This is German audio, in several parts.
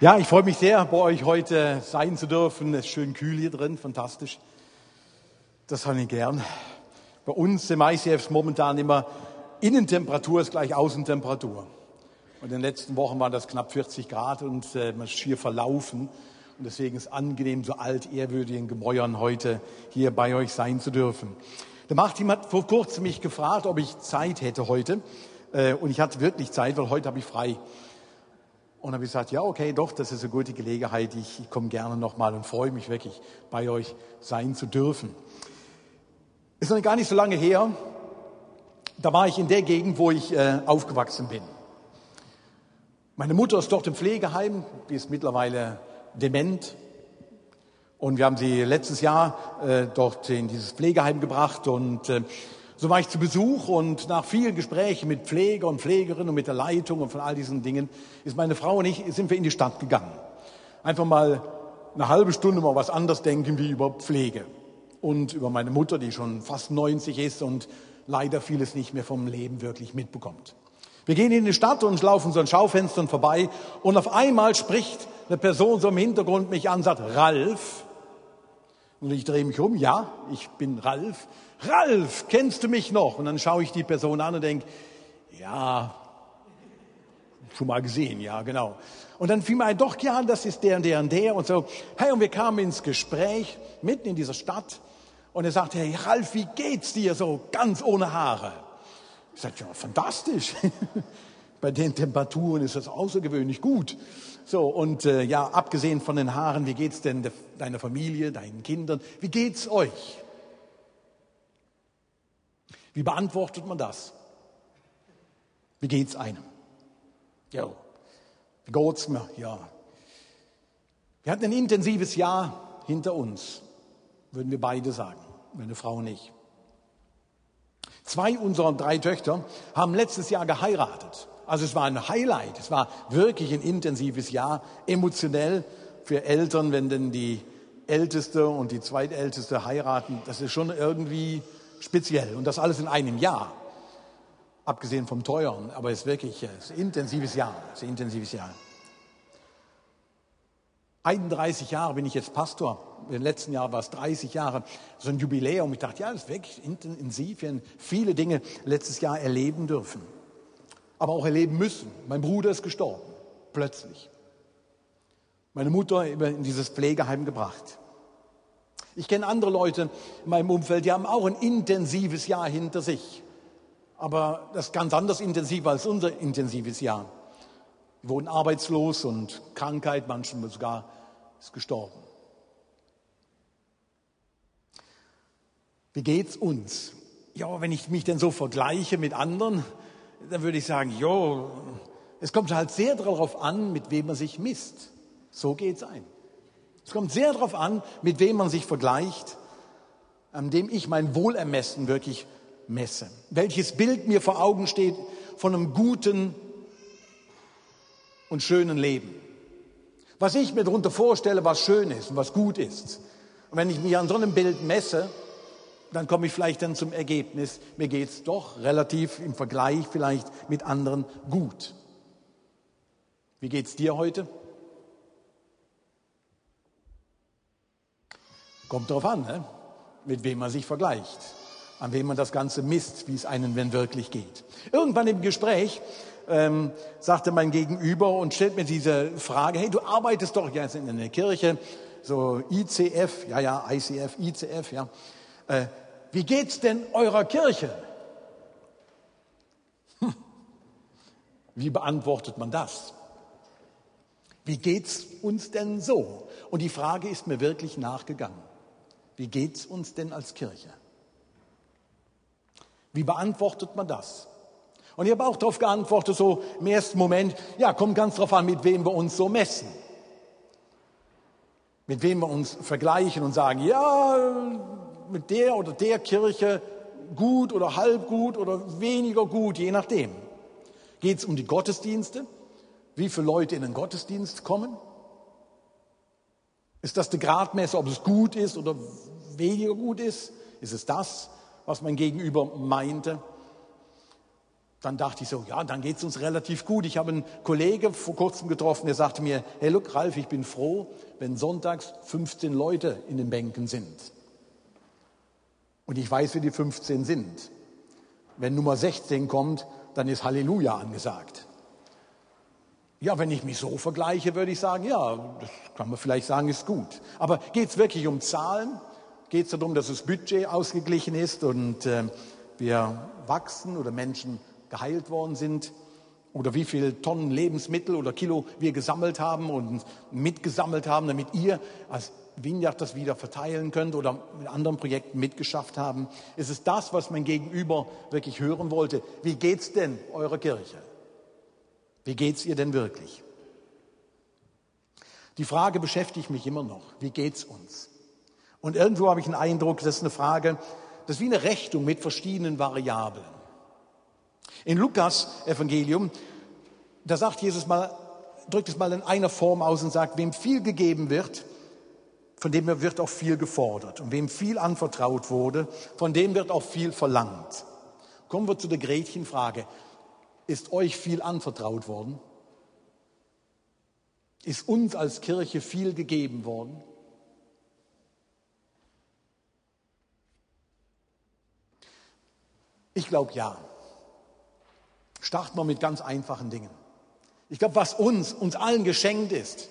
Ja, ich freue mich sehr, bei euch heute sein zu dürfen. Es ist schön kühl hier drin, fantastisch. Das habe ich gern. Bei uns im ICF ist momentan immer Innentemperatur ist gleich Außentemperatur. Und in den letzten Wochen waren das knapp 40 Grad und äh, man ist schier verlaufen. Und deswegen ist es angenehm, so alt ehrwürdigen Gemäuern heute hier bei euch sein zu dürfen. Der Martin hat vor kurzem mich gefragt, ob ich Zeit hätte heute. Äh, und ich hatte wirklich Zeit, weil heute habe ich frei. Und habe ich gesagt, ja, okay, doch, das ist eine gute Gelegenheit. Ich, ich komme gerne nochmal und freue mich wirklich, bei euch sein zu dürfen. Ist noch gar nicht so lange her. Da war ich in der Gegend, wo ich äh, aufgewachsen bin. Meine Mutter ist dort im Pflegeheim, die ist mittlerweile dement. Und wir haben sie letztes Jahr äh, dort in dieses Pflegeheim gebracht und äh, so war ich zu Besuch und nach vielen Gesprächen mit Pfleger und Pflegerinnen und mit der Leitung und von all diesen Dingen ist meine Frau und ich, sind wir in die Stadt gegangen. Einfach mal eine halbe Stunde mal was anderes denken wie über Pflege und über meine Mutter, die schon fast 90 ist und leider vieles nicht mehr vom Leben wirklich mitbekommt. Wir gehen in die Stadt und laufen so an Schaufenstern vorbei und auf einmal spricht eine Person so im Hintergrund mich an, sagt, Ralf. Und ich drehe mich um, ja, ich bin Ralf. Ralf, kennst du mich noch? Und dann schaue ich die Person an und denke, ja, schon mal gesehen, ja, genau. Und dann fiel mir ein, doch, ja, das ist der und der und der und so. Hey, und wir kamen ins Gespräch, mitten in dieser Stadt. Und er sagte, hey, Ralf, wie geht's dir so, ganz ohne Haare? Ich sagte, ja, fantastisch. Bei den Temperaturen ist das außergewöhnlich gut. So, und äh, ja, abgesehen von den Haaren, wie geht's denn de, deiner Familie, deinen Kindern? Wie geht's euch? Wie beantwortet man das? Wie geht's einem? Ja, wie geht's mir? Ja. Wir hatten ein intensives Jahr hinter uns, würden wir beide sagen, meine Frau und ich. Zwei unserer drei Töchter haben letztes Jahr geheiratet. Also es war ein Highlight, es war wirklich ein intensives Jahr, emotionell für Eltern, wenn denn die Älteste und die Zweitälteste heiraten. Das ist schon irgendwie speziell. Und das alles in einem Jahr. Abgesehen vom Teuren. Aber es ist wirklich es ist ein intensives Jahr. Es ist ein intensives Jahr. 31 Jahre bin ich jetzt Pastor. Im letzten Jahr war es 30 Jahre. So ein Jubiläum. Ich dachte, ja, das ist wirklich intensiv. Wir haben viele Dinge letztes Jahr erleben dürfen. Aber auch erleben müssen. Mein Bruder ist gestorben. Plötzlich. Meine Mutter in dieses Pflegeheim gebracht. Ich kenne andere Leute in meinem Umfeld, die haben auch ein intensives Jahr hinter sich. Aber das ist ganz anders intensiv als unser intensives Jahr. Die wurden arbeitslos und Krankheit, manchmal sogar ist gestorben. Wie geht's uns? Ja, wenn ich mich denn so vergleiche mit anderen, dann würde ich sagen, jo, es kommt halt sehr darauf an, mit wem man sich misst. So geht's ein. Es kommt sehr darauf an, mit wem man sich vergleicht, an dem ich mein Wohlermessen wirklich messe. Welches Bild mir vor Augen steht von einem guten und schönen Leben. Was ich mir darunter vorstelle, was schön ist und was gut ist. Und wenn ich mich an so einem Bild messe, dann komme ich vielleicht dann zum Ergebnis, mir geht es doch relativ im Vergleich vielleicht mit anderen gut. Wie geht es dir heute? Kommt darauf an, ne? mit wem man sich vergleicht, an wem man das Ganze misst, wie es einem wenn wirklich geht. Irgendwann im Gespräch ähm, sagte mein Gegenüber und stellt mir diese Frage, hey, du arbeitest doch jetzt in der Kirche, so ICF, ja, ja, ICF, ICF, ja. Äh, wie geht's denn eurer Kirche? Hm. Wie beantwortet man das? Wie geht's uns denn so? Und die Frage ist mir wirklich nachgegangen. Wie geht's uns denn als Kirche? Wie beantwortet man das? Und ich habe auch darauf geantwortet, so im ersten Moment, ja, kommt ganz darauf an, mit wem wir uns so messen. Mit wem wir uns vergleichen und sagen, ja, mit der oder der Kirche gut oder halb gut oder weniger gut, je nachdem. Geht es um die Gottesdienste? Wie viele Leute in den Gottesdienst kommen? Ist das der Gradmesser, ob es gut ist oder weniger gut ist? Ist es das, was mein Gegenüber meinte? dann dachte ich so, ja, dann geht es uns relativ gut. Ich habe einen Kollege vor kurzem getroffen, der sagte mir, hey, look, Ralf, ich bin froh, wenn sonntags 15 Leute in den Bänken sind. Und ich weiß, wie die 15 sind. Wenn Nummer 16 kommt, dann ist Halleluja angesagt. Ja, wenn ich mich so vergleiche, würde ich sagen, ja, das kann man vielleicht sagen, ist gut. Aber geht es wirklich um Zahlen? Geht es darum, dass das Budget ausgeglichen ist und äh, wir wachsen oder Menschen geheilt worden sind oder wie viele Tonnen Lebensmittel oder Kilo wir gesammelt haben und mitgesammelt haben, damit ihr als Vineyard das wieder verteilen könnt oder mit anderen Projekten mitgeschafft haben. Ist es das, was mein Gegenüber wirklich hören wollte? Wie geht's denn eurer Kirche? Wie geht's ihr denn wirklich? Die Frage beschäftigt mich immer noch. Wie geht's uns? Und irgendwo habe ich den Eindruck, das ist eine Frage, das ist wie eine Rechnung mit verschiedenen Variablen. In Lukas Evangelium, da sagt Jesus mal, drückt es mal in einer Form aus und sagt, wem viel gegeben wird, von dem wird auch viel gefordert. Und wem viel anvertraut wurde, von dem wird auch viel verlangt. Kommen wir zu der Gretchenfrage. Ist euch viel anvertraut worden? Ist uns als Kirche viel gegeben worden? Ich glaube ja. Starten wir mit ganz einfachen Dingen. Ich glaube, was uns, uns allen geschenkt ist,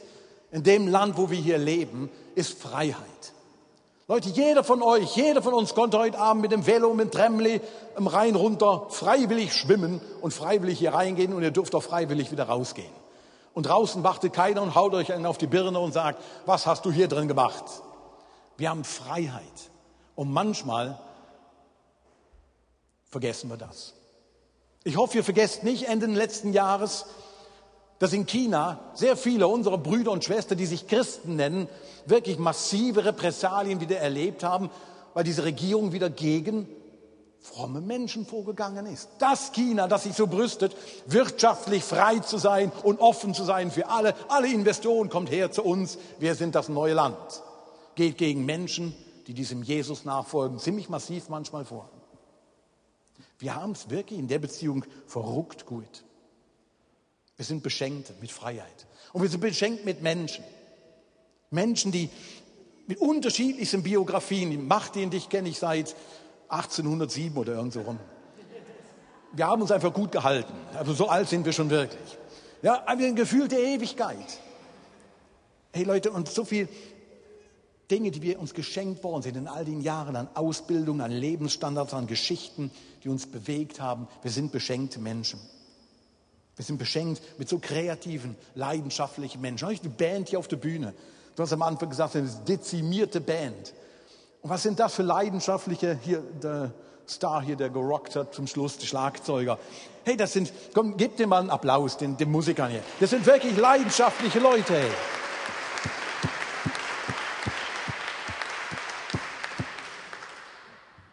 in dem Land, wo wir hier leben, ist Freiheit. Leute, jeder von euch, jeder von uns konnte heute Abend mit dem Velo, mit dem Tremli im Rhein runter freiwillig schwimmen und freiwillig hier reingehen und ihr dürft auch freiwillig wieder rausgehen. Und draußen wartet keiner und haut euch einen auf die Birne und sagt, was hast du hier drin gemacht? Wir haben Freiheit. Und manchmal vergessen wir das. Ich hoffe, ihr vergesst nicht Ende letzten Jahres, dass in China sehr viele unserer Brüder und Schwestern, die sich Christen nennen, wirklich massive Repressalien wieder erlebt haben, weil diese Regierung wieder gegen fromme Menschen vorgegangen ist. Das China, das sich so brüstet, wirtschaftlich frei zu sein und offen zu sein für alle, alle Investoren, kommt her zu uns, wir sind das neue Land, geht gegen Menschen, die diesem Jesus nachfolgen, ziemlich massiv manchmal vor. Wir haben es wirklich in der Beziehung verrückt gut. Wir sind beschenkt mit Freiheit. Und wir sind beschenkt mit Menschen. Menschen, die mit unterschiedlichsten Biografien, die Macht, die dich kenne ich seit 1807 oder irgend so rum. Wir haben uns einfach gut gehalten. Also so alt sind wir schon wirklich. Ja, ein Gefühl der Ewigkeit. Hey Leute, und so viel Dinge, die wir uns geschenkt worden sind in all den Jahren an Ausbildung, an Lebensstandards, an Geschichten, die uns bewegt haben. Wir sind beschenkte Menschen. Wir sind beschenkt mit so kreativen, leidenschaftlichen Menschen. Die Band hier auf der Bühne. Du hast am Anfang gesagt, eine dezimierte Band. Und was sind das für leidenschaftliche, hier, der Star hier, der gerockt hat zum Schluss, die Schlagzeuger. Hey, das sind, komm, gib dir mal einen Applaus, den, den Musikern hier. Das sind wirklich leidenschaftliche Leute, hey.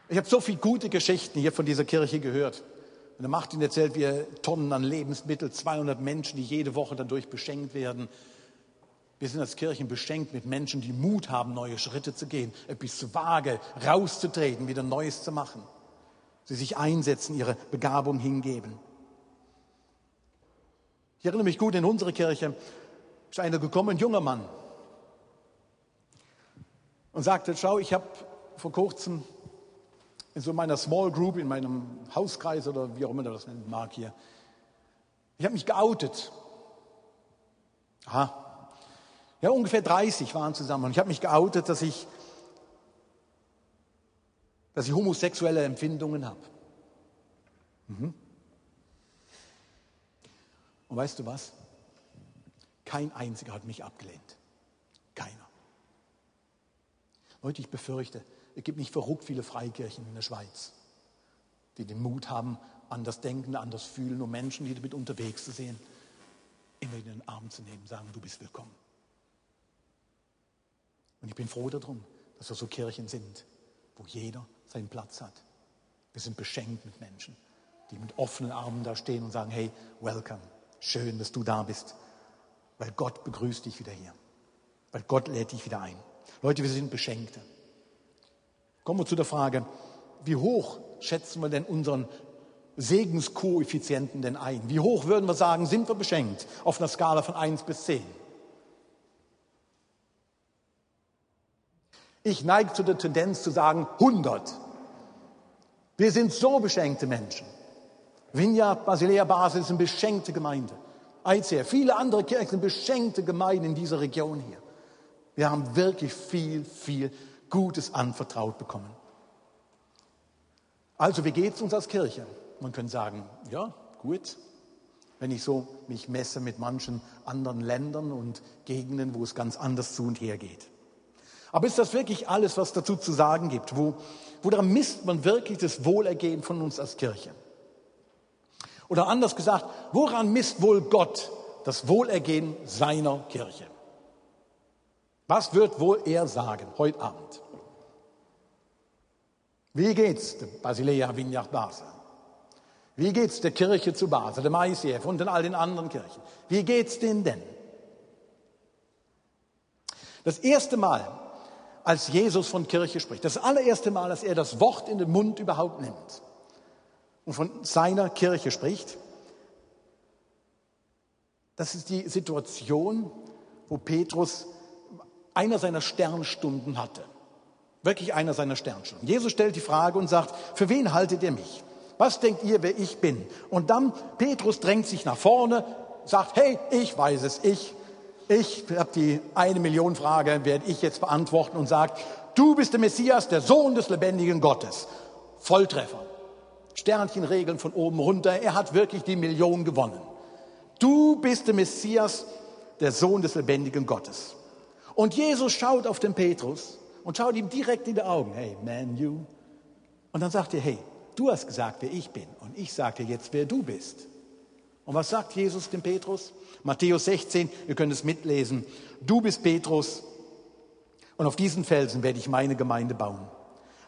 Ich habe so viele gute Geschichten hier von dieser Kirche gehört. Und der Martin erzählt, wie er Tonnen an Lebensmitteln, 200 Menschen, die jede Woche dadurch beschenkt werden. Wir sind als Kirchen beschenkt mit Menschen, die Mut haben, neue Schritte zu gehen, etwas zu vage, rauszutreten, wieder Neues zu machen. Sie sich einsetzen, ihre Begabung hingeben. Ich erinnere mich gut, in unsere Kirche ist einer gekommen, ein junger Mann, und sagte, schau, ich habe vor kurzem in so meiner Small Group, in meinem Hauskreis oder wie auch immer das nennen mag hier. Ich habe mich geoutet. Aha. Ja, ungefähr 30 waren zusammen. Und ich habe mich geoutet, dass ich, dass ich homosexuelle Empfindungen habe. Mhm. Und weißt du was? Kein einziger hat mich abgelehnt. Keiner. Leute, ich befürchte, es gibt nicht verrückt viele Freikirchen in der Schweiz, die den Mut haben, anders denken, anders fühlen, um Menschen, die damit unterwegs zu sehen, immer in den Arm zu nehmen, sagen, du bist willkommen. Und ich bin froh darum, dass wir so Kirchen sind, wo jeder seinen Platz hat. Wir sind beschenkt mit Menschen, die mit offenen Armen da stehen und sagen, hey, welcome, schön, dass du da bist, weil Gott begrüßt dich wieder hier, weil Gott lädt dich wieder ein. Leute, wir sind Beschenkte. Kommen wir zu der Frage, wie hoch schätzen wir denn unseren Segenskoeffizienten denn ein? Wie hoch würden wir sagen, sind wir beschenkt auf einer Skala von 1 bis 10? Ich neige zu der Tendenz zu sagen 100. Wir sind so beschenkte Menschen. Vineyard Basilea Basel ist eine beschenkte Gemeinde. ICF, viele andere Kirchen sind beschenkte Gemeinden in dieser Region hier. Wir haben wirklich viel, viel Gutes anvertraut bekommen. Also, wie geht es uns als Kirche? Man könnte sagen, ja, gut. Wenn ich so mich messe mit manchen anderen Ländern und Gegenden, wo es ganz anders zu und her geht. Aber ist das wirklich alles, was dazu zu sagen gibt? Wo, woran misst man wirklich das Wohlergehen von uns als Kirche? Oder anders gesagt, woran misst wohl Gott das Wohlergehen seiner Kirche? Was wird wohl er sagen heute Abend? Wie geht's der Basilea Vignard Basel? Wie geht's der Kirche zu Basel, dem ICF und in all den anderen Kirchen? Wie geht's denen denn? Das erste Mal, als Jesus von Kirche spricht, das allererste Mal, dass er das Wort in den Mund überhaupt nimmt und von seiner Kirche spricht, das ist die Situation, wo Petrus einer seiner Sternstunden hatte. Wirklich einer seiner Sternstunden. Jesus stellt die Frage und sagt, für wen haltet ihr mich? Was denkt ihr, wer ich bin? Und dann Petrus drängt sich nach vorne, sagt, hey, ich weiß es, ich, ich habe die eine Million Frage, werde ich jetzt beantworten und sagt, du bist der Messias, der Sohn des lebendigen Gottes. Volltreffer. Sternchenregeln von oben runter. Er hat wirklich die Million gewonnen. Du bist der Messias, der Sohn des lebendigen Gottes. Und Jesus schaut auf den Petrus und schaut ihm direkt in die Augen. Hey, man, you. Und dann sagt er, hey, du hast gesagt, wer ich bin. Und ich sage dir jetzt, wer du bist. Und was sagt Jesus dem Petrus? Matthäus 16, ihr könnt es mitlesen. Du bist Petrus und auf diesen Felsen werde ich meine Gemeinde bauen.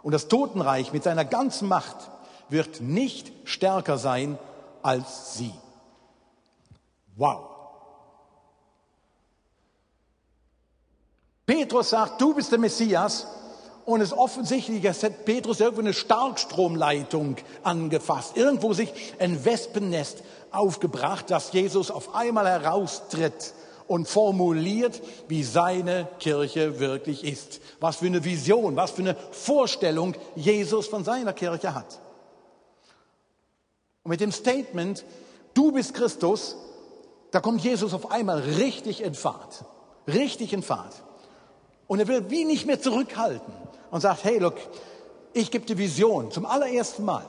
Und das Totenreich mit seiner ganzen Macht wird nicht stärker sein als sie. Wow. Petrus sagt, du bist der Messias. Und es ist offensichtlich, als hätte Petrus irgendwo eine Starkstromleitung angefasst, irgendwo sich ein Wespennest aufgebracht, dass Jesus auf einmal heraustritt und formuliert, wie seine Kirche wirklich ist. Was für eine Vision, was für eine Vorstellung Jesus von seiner Kirche hat. Und mit dem Statement, du bist Christus, da kommt Jesus auf einmal richtig in Fahrt. Richtig in Fahrt. Und er will wie nicht mehr zurückhalten und sagt, hey, look, ich gebe die Vision zum allerersten Mal.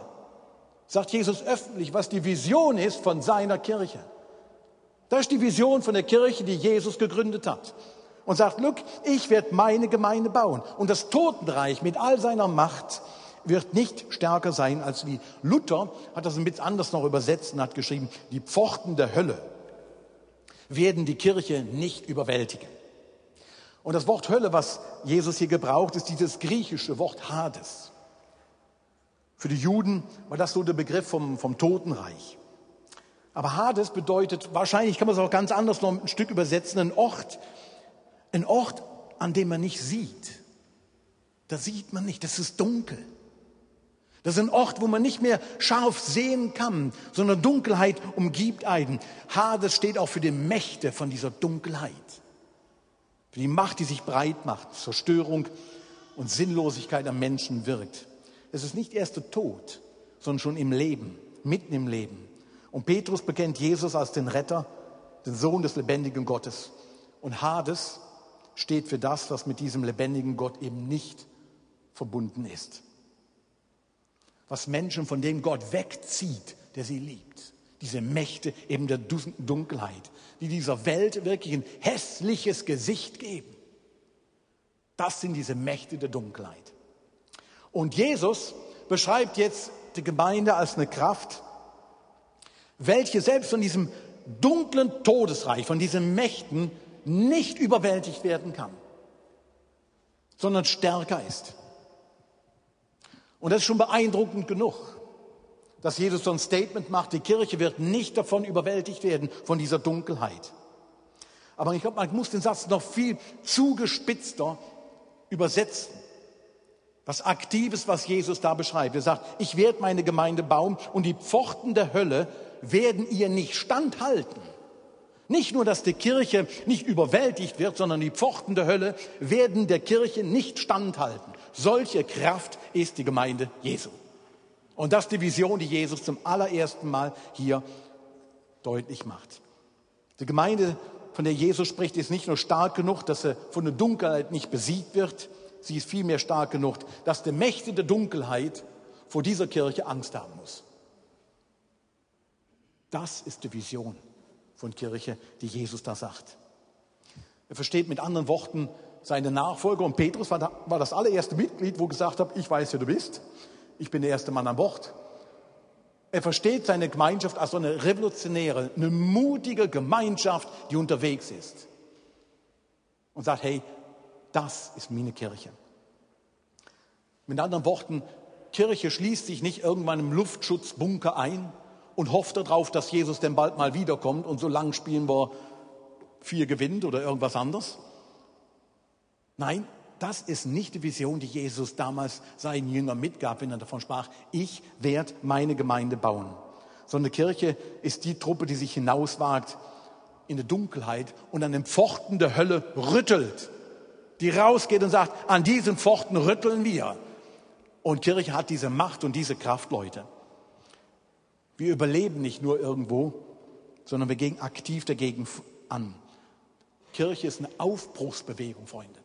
Sagt Jesus öffentlich, was die Vision ist von seiner Kirche. Das ist die Vision von der Kirche, die Jesus gegründet hat. Und sagt, look, ich werde meine Gemeinde bauen. Und das Totenreich mit all seiner Macht wird nicht stärker sein als wie Luther hat das ein bisschen anders noch übersetzt und hat geschrieben, die Pforten der Hölle werden die Kirche nicht überwältigen. Und das Wort Hölle, was Jesus hier gebraucht, ist dieses griechische Wort Hades. Für die Juden war das so der Begriff vom, vom Totenreich. Aber Hades bedeutet, wahrscheinlich kann man es auch ganz anders noch ein Stück übersetzen, ein Ort, ein Ort, an dem man nicht sieht. Da sieht man nicht, das ist dunkel. Das ist ein Ort, wo man nicht mehr scharf sehen kann, sondern Dunkelheit umgibt einen. Hades steht auch für die Mächte von dieser Dunkelheit. Für die Macht, die sich breit macht, Zerstörung und Sinnlosigkeit am Menschen wirkt. Es ist nicht erst der Tod, sondern schon im Leben, mitten im Leben. Und Petrus bekennt Jesus als den Retter, den Sohn des lebendigen Gottes. Und Hades steht für das, was mit diesem lebendigen Gott eben nicht verbunden ist. Was Menschen von dem Gott wegzieht, der sie liebt diese Mächte eben der Dunkelheit, die dieser Welt wirklich ein hässliches Gesicht geben. Das sind diese Mächte der Dunkelheit. Und Jesus beschreibt jetzt die Gemeinde als eine Kraft, welche selbst von diesem dunklen Todesreich, von diesen Mächten nicht überwältigt werden kann, sondern stärker ist. Und das ist schon beeindruckend genug dass Jesus so ein Statement macht, die Kirche wird nicht davon überwältigt werden, von dieser Dunkelheit. Aber ich glaube, man muss den Satz noch viel zugespitzter übersetzen. Was Aktives, was Jesus da beschreibt. Er sagt, ich werde meine Gemeinde bauen und die Pforten der Hölle werden ihr nicht standhalten. Nicht nur, dass die Kirche nicht überwältigt wird, sondern die Pforten der Hölle werden der Kirche nicht standhalten. Solche Kraft ist die Gemeinde Jesu. Und das ist die Vision, die Jesus zum allerersten Mal hier deutlich macht. Die Gemeinde, von der Jesus spricht, ist nicht nur stark genug, dass sie von der Dunkelheit nicht besiegt wird, sie ist vielmehr stark genug, dass der Mächte der Dunkelheit vor dieser Kirche Angst haben muss. Das ist die Vision von Kirche, die Jesus da sagt. Er versteht mit anderen Worten seine Nachfolger und Petrus war, da, war das allererste Mitglied, wo gesagt hat, ich weiß, wer du bist, ich bin der erste Mann an Bord. Er versteht seine Gemeinschaft als so eine revolutionäre, eine mutige Gemeinschaft, die unterwegs ist. Und sagt, hey, das ist meine Kirche. Mit anderen Worten, Kirche schließt sich nicht irgendwann im Luftschutzbunker ein, und hofft darauf, dass Jesus denn bald mal wiederkommt und so lang spielen wir vier gewinnt oder irgendwas anderes. Nein, das ist nicht die Vision, die Jesus damals seinen Jüngern mitgab, wenn er davon sprach, ich werde meine Gemeinde bauen. Sondern Kirche ist die Truppe, die sich hinauswagt in der Dunkelheit und an den Pforten der Hölle rüttelt. Die rausgeht und sagt, an diesen Pforten rütteln wir. Und Kirche hat diese Macht und diese Kraft, Leute. Wir überleben nicht nur irgendwo, sondern wir gehen aktiv dagegen an. Kirche ist eine Aufbruchsbewegung, Freunde.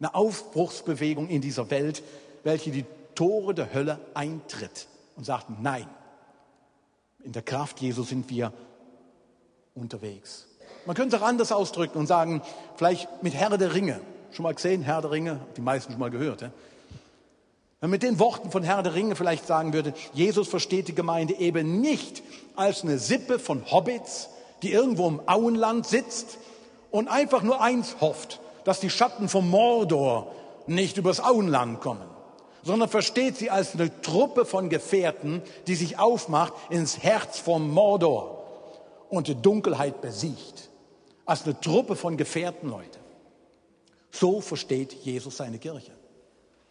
Eine Aufbruchsbewegung in dieser Welt, welche die Tore der Hölle eintritt und sagt, nein, in der Kraft Jesu sind wir unterwegs. Man könnte es auch anders ausdrücken und sagen, vielleicht mit Herr der Ringe. Schon mal gesehen, Herr der Ringe, die meisten schon mal gehört. Ja? Wenn man mit den Worten von Herr der Ringe vielleicht sagen würde, Jesus versteht die Gemeinde eben nicht als eine Sippe von Hobbits, die irgendwo im Auenland sitzt und einfach nur eins hofft, dass die Schatten vom Mordor nicht übers Auenland kommen, sondern versteht sie als eine Truppe von Gefährten, die sich aufmacht ins Herz vom Mordor und die Dunkelheit besiegt. Als eine Truppe von Gefährten, Leute. So versteht Jesus seine Kirche.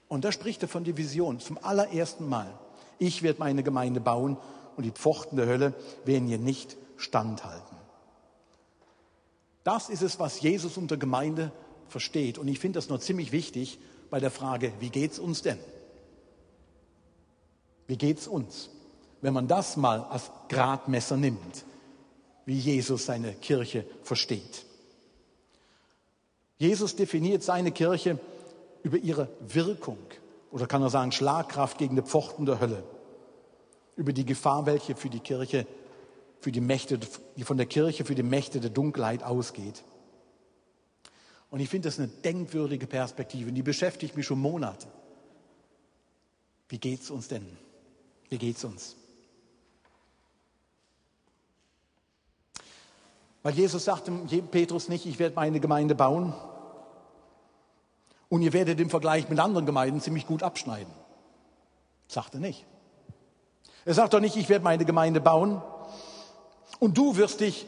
Und da spricht er von der Vision zum allerersten Mal. Ich werde meine Gemeinde bauen und die Pforten der Hölle werden ihr nicht standhalten. Das ist es, was Jesus unter Gemeinde versteht. Und ich finde das noch ziemlich wichtig bei der Frage, wie geht's uns denn? Wie geht's uns? Wenn man das mal als Gradmesser nimmt, wie Jesus seine Kirche versteht. Jesus definiert seine Kirche über ihre Wirkung oder kann er sagen Schlagkraft gegen die Pforten der Hölle, über die Gefahr, welche für die Kirche, für die Mächte, die von der Kirche für die Mächte der Dunkelheit ausgeht. Und ich finde das eine denkwürdige Perspektive, die beschäftigt mich schon Monate. Wie geht's uns denn? Wie geht's uns? Weil Jesus sagte Petrus nicht, ich werde meine Gemeinde bauen, und ihr werdet im Vergleich mit anderen Gemeinden ziemlich gut abschneiden. Sagt er nicht. Er sagt doch nicht, ich werde meine Gemeinde bauen und du wirst dich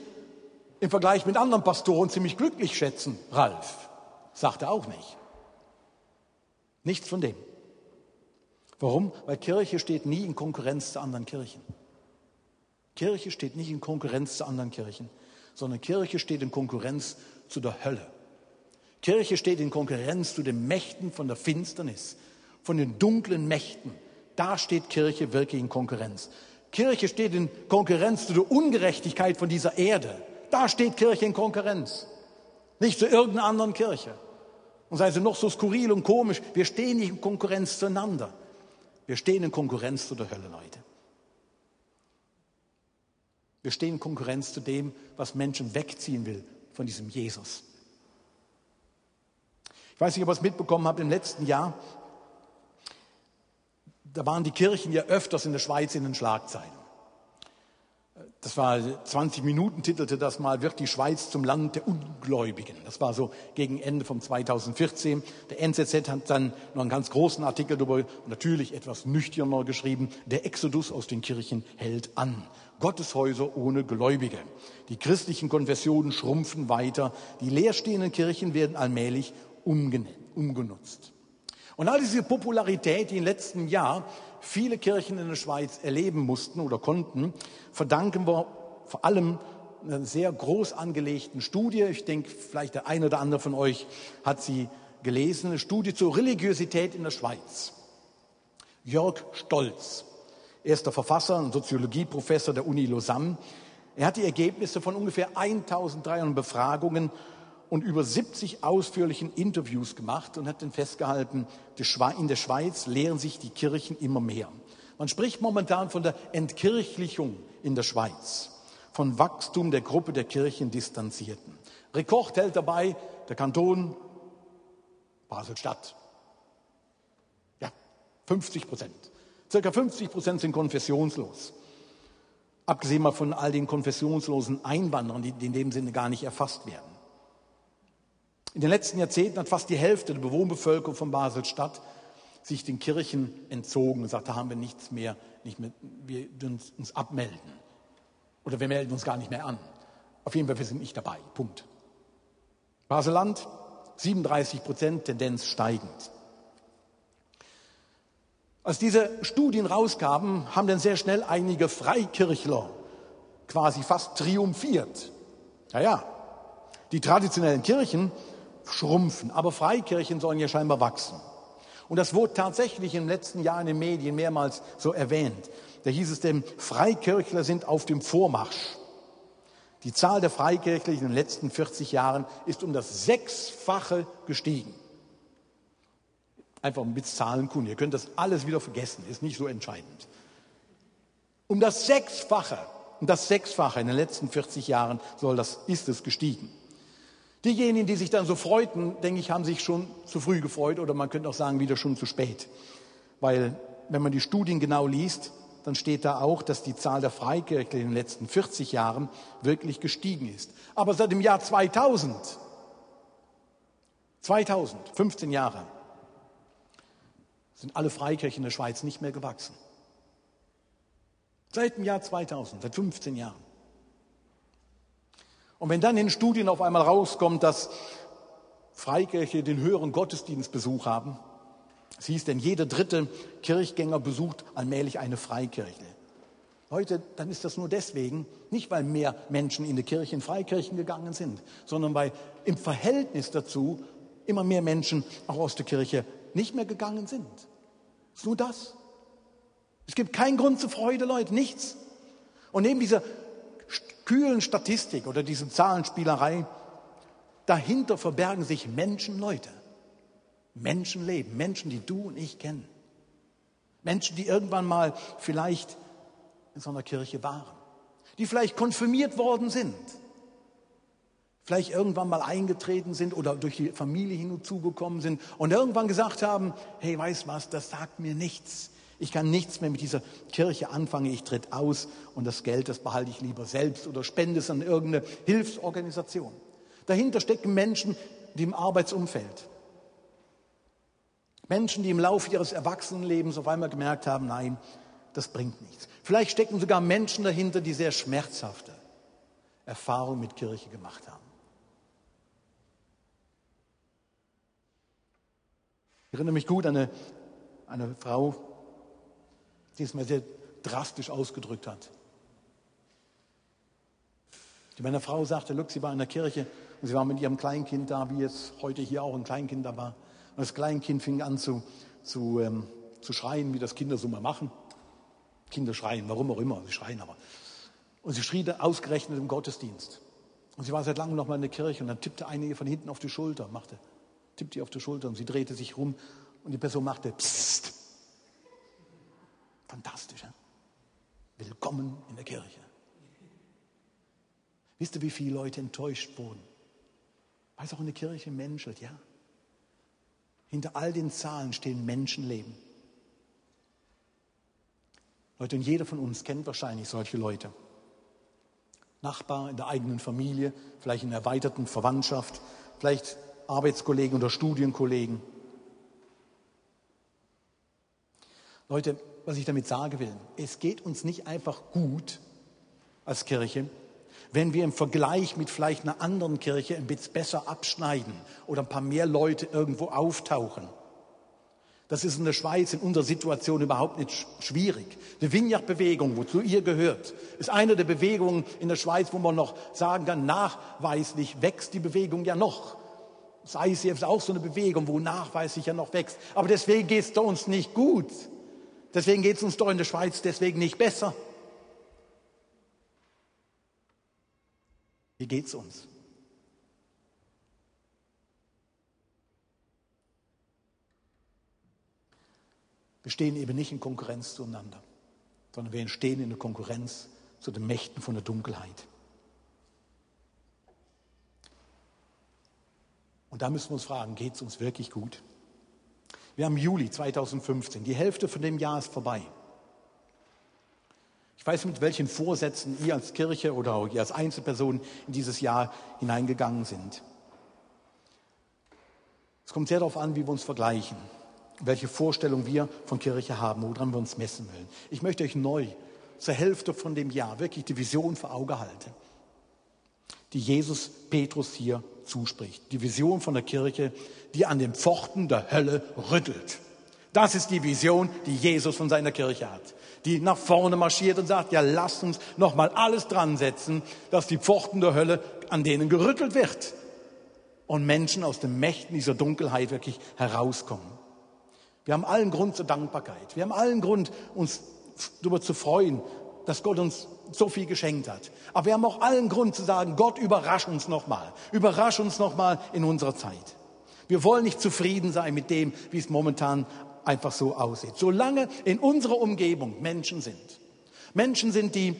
im Vergleich mit anderen Pastoren ziemlich glücklich schätzen, Ralf. Sagt er auch nicht. Nichts von dem. Warum? Weil Kirche steht nie in Konkurrenz zu anderen Kirchen. Kirche steht nicht in Konkurrenz zu anderen Kirchen, sondern Kirche steht in Konkurrenz zu der Hölle. Kirche steht in Konkurrenz zu den Mächten von der Finsternis, von den dunklen Mächten. Da steht Kirche wirklich in Konkurrenz. Kirche steht in Konkurrenz zu der Ungerechtigkeit von dieser Erde. Da steht Kirche in Konkurrenz. Nicht zu irgendeiner anderen Kirche. Und sei sie noch so skurril und komisch, wir stehen nicht in Konkurrenz zueinander. Wir stehen in Konkurrenz zu der Hölle, Leute. Wir stehen in Konkurrenz zu dem, was Menschen wegziehen will von diesem Jesus. Ich weiß nicht, ob ihr es mitbekommen habt, im letzten Jahr, da waren die Kirchen ja öfters in der Schweiz in den Schlagzeilen. Das war 20 Minuten titelte das mal, wird die Schweiz zum Land der Ungläubigen. Das war so gegen Ende von 2014. Der NZZ hat dann noch einen ganz großen Artikel darüber, natürlich etwas nüchterner geschrieben. Der Exodus aus den Kirchen hält an. Gotteshäuser ohne Gläubige. Die christlichen Konfessionen schrumpfen weiter. Die leerstehenden Kirchen werden allmählich umgenutzt. Und all diese Popularität, im letzten Jahr viele Kirchen in der Schweiz erleben mussten oder konnten, verdanken wir vor allem einer sehr groß angelegten Studie. Ich denke, vielleicht der eine oder andere von euch hat sie gelesen. Eine Studie zur Religiosität in der Schweiz. Jörg Stolz, erster Verfasser und Soziologieprofessor der Uni Lausanne. Er hat die Ergebnisse von ungefähr 1300 Befragungen und über 70 ausführlichen Interviews gemacht und hat dann festgehalten, in der Schweiz lehren sich die Kirchen immer mehr. Man spricht momentan von der Entkirchlichung in der Schweiz, von Wachstum der Gruppe der Kirchendistanzierten. Rekord hält dabei der Kanton Basel-Stadt. Ja, 50 Prozent. Circa 50 Prozent sind konfessionslos. Abgesehen mal von all den konfessionslosen Einwanderern, die in dem Sinne gar nicht erfasst werden. In den letzten Jahrzehnten hat fast die Hälfte der Bewohnbevölkerung von Basel-Stadt sich den Kirchen entzogen und sagt, da haben wir nichts mehr, nicht mehr wir uns, uns abmelden. Oder wir melden uns gar nicht mehr an. Auf jeden Fall, wir sind nicht dabei. Punkt. Baseland, 37 Prozent, Tendenz steigend. Als diese Studien rauskamen, haben dann sehr schnell einige Freikirchler quasi fast triumphiert. Ja, ja, die traditionellen Kirchen schrumpfen. Aber Freikirchen sollen ja scheinbar wachsen. Und das wurde tatsächlich im letzten Jahr in den Medien mehrmals so erwähnt. Da hieß es denn, Freikirchler sind auf dem Vormarsch. Die Zahl der Freikirchler in den letzten 40 Jahren ist um das Sechsfache gestiegen. Einfach mit Zahlenkunde. Ihr könnt das alles wieder vergessen, ist nicht so entscheidend. Um das Sechsfache, um das Sechsfache in den letzten 40 Jahren soll das, ist es gestiegen. Diejenigen, die sich dann so freuten, denke ich, haben sich schon zu früh gefreut oder man könnte auch sagen, wieder schon zu spät. Weil wenn man die Studien genau liest, dann steht da auch, dass die Zahl der Freikirchler in den letzten 40 Jahren wirklich gestiegen ist. Aber seit dem Jahr 2000, 2000, 15 Jahre, sind alle Freikirchen der Schweiz nicht mehr gewachsen. Seit dem Jahr 2000, seit 15 Jahren. Und wenn dann in Studien auf einmal rauskommt, dass Freikirche den höheren Gottesdienstbesuch haben, es hieß denn, jeder dritte Kirchgänger besucht allmählich eine Freikirche. Heute, dann ist das nur deswegen, nicht weil mehr Menschen in die Kirche, in Freikirchen gegangen sind, sondern weil im Verhältnis dazu immer mehr Menschen auch aus der Kirche nicht mehr gegangen sind. Ist nur das. Es gibt keinen Grund zur Freude, Leute, nichts. Und neben dieser kühlen Statistik oder diese Zahlenspielerei, dahinter verbergen sich Menschen, Leute. Menschenleben, Menschen, die du und ich kennen. Menschen, die irgendwann mal vielleicht in so einer Kirche waren, die vielleicht konfirmiert worden sind, vielleicht irgendwann mal eingetreten sind oder durch die Familie hinzugekommen sind und irgendwann gesagt haben, hey, weißt was, das sagt mir nichts. Ich kann nichts mehr mit dieser Kirche anfangen. Ich tritt aus und das Geld, das behalte ich lieber selbst oder spende es an irgendeine Hilfsorganisation. Dahinter stecken Menschen, die im Arbeitsumfeld. Menschen, die im Laufe ihres Erwachsenenlebens auf einmal gemerkt haben, nein, das bringt nichts. Vielleicht stecken sogar Menschen dahinter, die sehr schmerzhafte Erfahrungen mit Kirche gemacht haben. Ich erinnere mich gut an eine, eine Frau, die es mir sehr drastisch ausgedrückt hat. Die meiner Frau sagte, look, sie war in der Kirche und sie war mit ihrem Kleinkind da, wie jetzt heute hier auch ein Kleinkind da war. Und das Kleinkind fing an zu, zu, ähm, zu schreien, wie das Kinder so mal machen. Kinder schreien, warum auch immer, sie schreien aber. Und sie schrie ausgerechnet im Gottesdienst. Und sie war seit langem noch mal in der Kirche und dann tippte eine ihr von hinten auf die Schulter, machte, tippte ihr auf die Schulter und sie drehte sich rum und die Person machte Psst. Fantastisch. Ja? Willkommen in der Kirche. Wisst ihr, wie viele Leute enttäuscht wurden? Weil es auch in der Kirche menschelt, ja? Hinter all den Zahlen stehen Menschenleben. Leute, und jeder von uns kennt wahrscheinlich solche Leute. Nachbar in der eigenen Familie, vielleicht in der erweiterten Verwandtschaft, vielleicht Arbeitskollegen oder Studienkollegen. Leute, was ich damit sagen will. Es geht uns nicht einfach gut als Kirche, wenn wir im Vergleich mit vielleicht einer anderen Kirche ein bisschen besser abschneiden oder ein paar mehr Leute irgendwo auftauchen. Das ist in der Schweiz in unserer Situation überhaupt nicht schwierig. Die Vineyard-Bewegung, wozu ihr gehört, ist eine der Bewegungen in der Schweiz, wo man noch sagen kann, nachweislich wächst die Bewegung ja noch. Das ICF ist auch so eine Bewegung, wo nachweislich ja noch wächst. Aber deswegen geht es uns nicht gut. Deswegen geht es uns doch in der Schweiz deswegen nicht besser. Wie geht's uns? Wir stehen eben nicht in Konkurrenz zueinander, sondern wir stehen in der Konkurrenz zu den Mächten von der Dunkelheit. Und da müssen wir uns fragen, geht es uns wirklich gut? Wir haben Juli 2015, die Hälfte von dem Jahr ist vorbei. Ich weiß, mit welchen Vorsätzen ihr als Kirche oder auch ihr als Einzelperson in dieses Jahr hineingegangen sind. Es kommt sehr darauf an, wie wir uns vergleichen welche Vorstellung wir von Kirche haben, woran wir uns messen wollen. Ich möchte euch neu zur Hälfte von dem Jahr wirklich die Vision vor Auge halten, die Jesus Petrus hier zuspricht. Die Vision von der Kirche, die an den Pforten der Hölle rüttelt. Das ist die Vision, die Jesus von seiner Kirche hat. Die nach vorne marschiert und sagt, ja, lasst uns nochmal alles dran setzen, dass die Pforten der Hölle an denen gerüttelt wird und Menschen aus den Mächten dieser Dunkelheit wirklich herauskommen. Wir haben allen Grund zur Dankbarkeit. Wir haben allen Grund, uns darüber zu freuen, dass Gott uns so viel geschenkt hat. Aber wir haben auch allen Grund zu sagen, Gott überrasch uns nochmal. Überrasch uns nochmal in unserer Zeit. Wir wollen nicht zufrieden sein mit dem, wie es momentan einfach so aussieht. Solange in unserer Umgebung Menschen sind, Menschen sind, die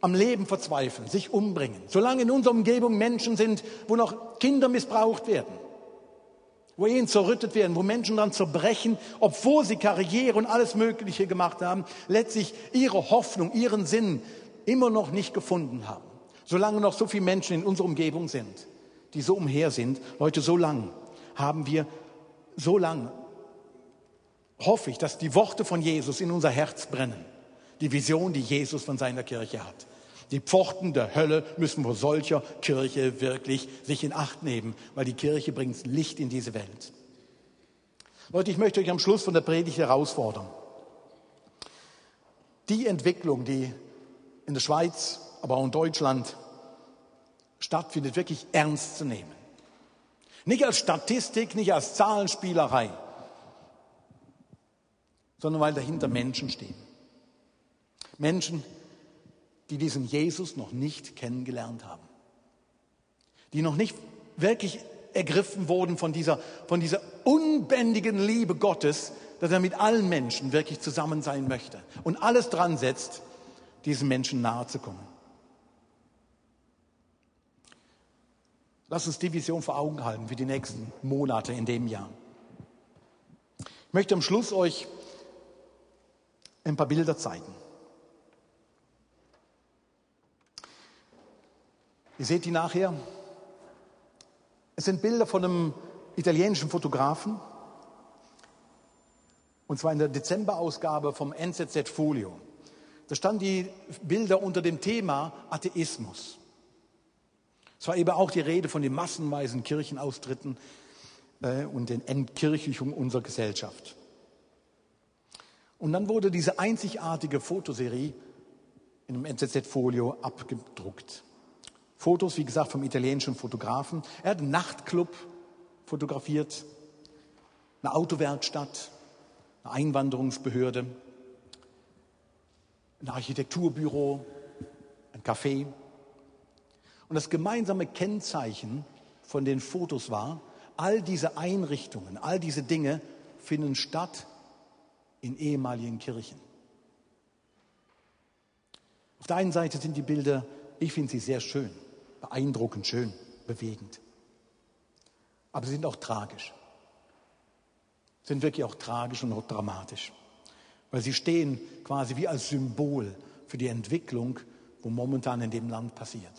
am Leben verzweifeln, sich umbringen, solange in unserer Umgebung Menschen sind, wo noch Kinder missbraucht werden, wo Ehen zerrüttet werden, wo Menschen dann zerbrechen, obwohl sie Karriere und alles Mögliche gemacht haben, letztlich ihre Hoffnung, ihren Sinn immer noch nicht gefunden haben. Solange noch so viele Menschen in unserer Umgebung sind, die so umher sind, Leute, so lang haben wir, so lang hoffe ich, dass die Worte von Jesus in unser Herz brennen. Die Vision, die Jesus von seiner Kirche hat. Die Pforten der Hölle müssen vor solcher Kirche wirklich sich in Acht nehmen, weil die Kirche bringt Licht in diese Welt. Leute, ich möchte euch am Schluss von der Predigt herausfordern. Die Entwicklung, die in der Schweiz, aber auch in Deutschland stattfindet, wirklich ernst zu nehmen. Nicht als Statistik, nicht als Zahlenspielerei, sondern weil dahinter Menschen stehen. Menschen, die diesen Jesus noch nicht kennengelernt haben. Die noch nicht wirklich ergriffen wurden von dieser, von dieser unbändigen Liebe Gottes, dass er mit allen Menschen wirklich zusammen sein möchte und alles dran setzt, diesen Menschen nahe zu kommen. Lass uns die Vision vor Augen halten für die nächsten Monate in dem Jahr. Ich möchte am Schluss euch ein paar Bilder zeigen. Ihr seht die nachher. Es sind Bilder von einem italienischen Fotografen. Und zwar in der Dezemberausgabe vom NZZ Folio. Da standen die Bilder unter dem Thema Atheismus. Es war eben auch die Rede von den massenweisen Kirchenaustritten äh, und den Entkirchlichungen unserer Gesellschaft. Und dann wurde diese einzigartige Fotoserie in einem NZZ-Folio abgedruckt. Fotos, wie gesagt, vom italienischen Fotografen. Er hat einen Nachtclub fotografiert, eine Autowerkstatt, eine Einwanderungsbehörde, ein Architekturbüro, ein Café. Und das gemeinsame Kennzeichen von den Fotos war, all diese Einrichtungen, all diese Dinge finden statt in ehemaligen Kirchen. Auf der einen Seite sind die Bilder, ich finde sie sehr schön beeindruckend, schön, bewegend. Aber sie sind auch tragisch. Sind wirklich auch tragisch und auch dramatisch. Weil sie stehen quasi wie als Symbol für die Entwicklung, wo momentan in dem Land passiert.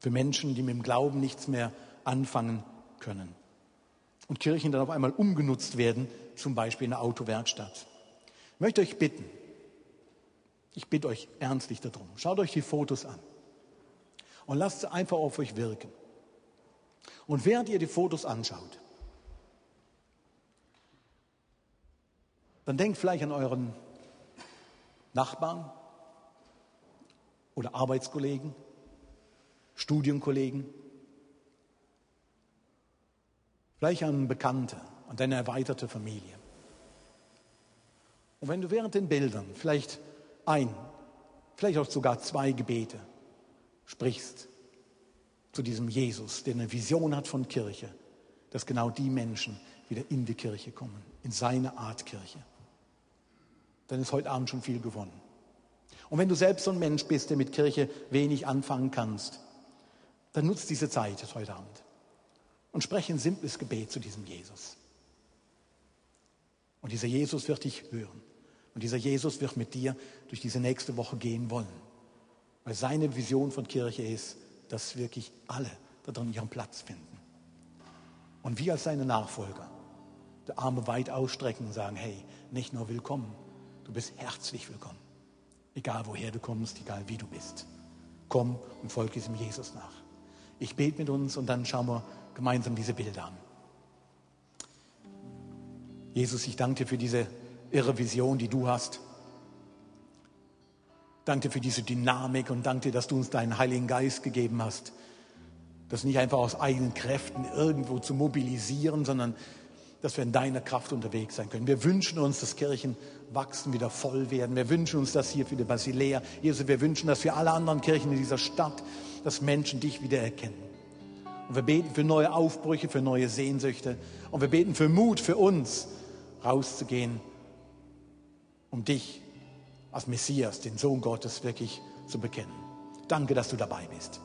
Für Menschen, die mit dem Glauben nichts mehr anfangen können. Und Kirchen dann auf einmal umgenutzt werden, zum Beispiel in einer Autowerkstatt. Ich möchte euch bitten, ich bitte euch ernstlich darum. Schaut euch die Fotos an und lasst sie einfach auf euch wirken. Und während ihr die Fotos anschaut, dann denkt vielleicht an euren Nachbarn oder Arbeitskollegen, Studienkollegen, vielleicht an Bekannte, an deine erweiterte Familie. Und wenn du während den Bildern vielleicht ein, vielleicht auch sogar zwei Gebete sprichst zu diesem Jesus, der eine Vision hat von Kirche, dass genau die Menschen wieder in die Kirche kommen, in seine Art Kirche, dann ist heute Abend schon viel gewonnen. Und wenn du selbst so ein Mensch bist, der mit Kirche wenig anfangen kannst, dann nutzt diese Zeit heute Abend und spreche ein simples Gebet zu diesem Jesus. Und dieser Jesus wird dich hören. Und dieser Jesus wird mit dir durch diese nächste Woche gehen wollen. Weil seine Vision von Kirche ist, dass wirklich alle darin ihren Platz finden. Und wir als seine Nachfolger die Arme weit ausstrecken und sagen, hey, nicht nur willkommen, du bist herzlich willkommen. Egal woher du kommst, egal wie du bist. Komm und folge diesem Jesus nach. Ich bete mit uns und dann schauen wir gemeinsam diese Bilder an. Jesus, ich danke dir für diese irre Vision, die du hast. Danke dir für diese Dynamik und danke dir, dass du uns deinen Heiligen Geist gegeben hast. Das nicht einfach aus eigenen Kräften irgendwo zu mobilisieren, sondern dass wir in deiner Kraft unterwegs sein können. Wir wünschen uns, dass Kirchen wachsen, wieder voll werden. Wir wünschen uns das hier für die Basilea. Jesus, wir wünschen das für alle anderen Kirchen in dieser Stadt, dass Menschen dich wieder erkennen. Und wir beten für neue Aufbrüche, für neue Sehnsüchte. Und wir beten für Mut für uns, rauszugehen, um dich als Messias, den Sohn Gottes, wirklich zu bekennen. Danke, dass du dabei bist.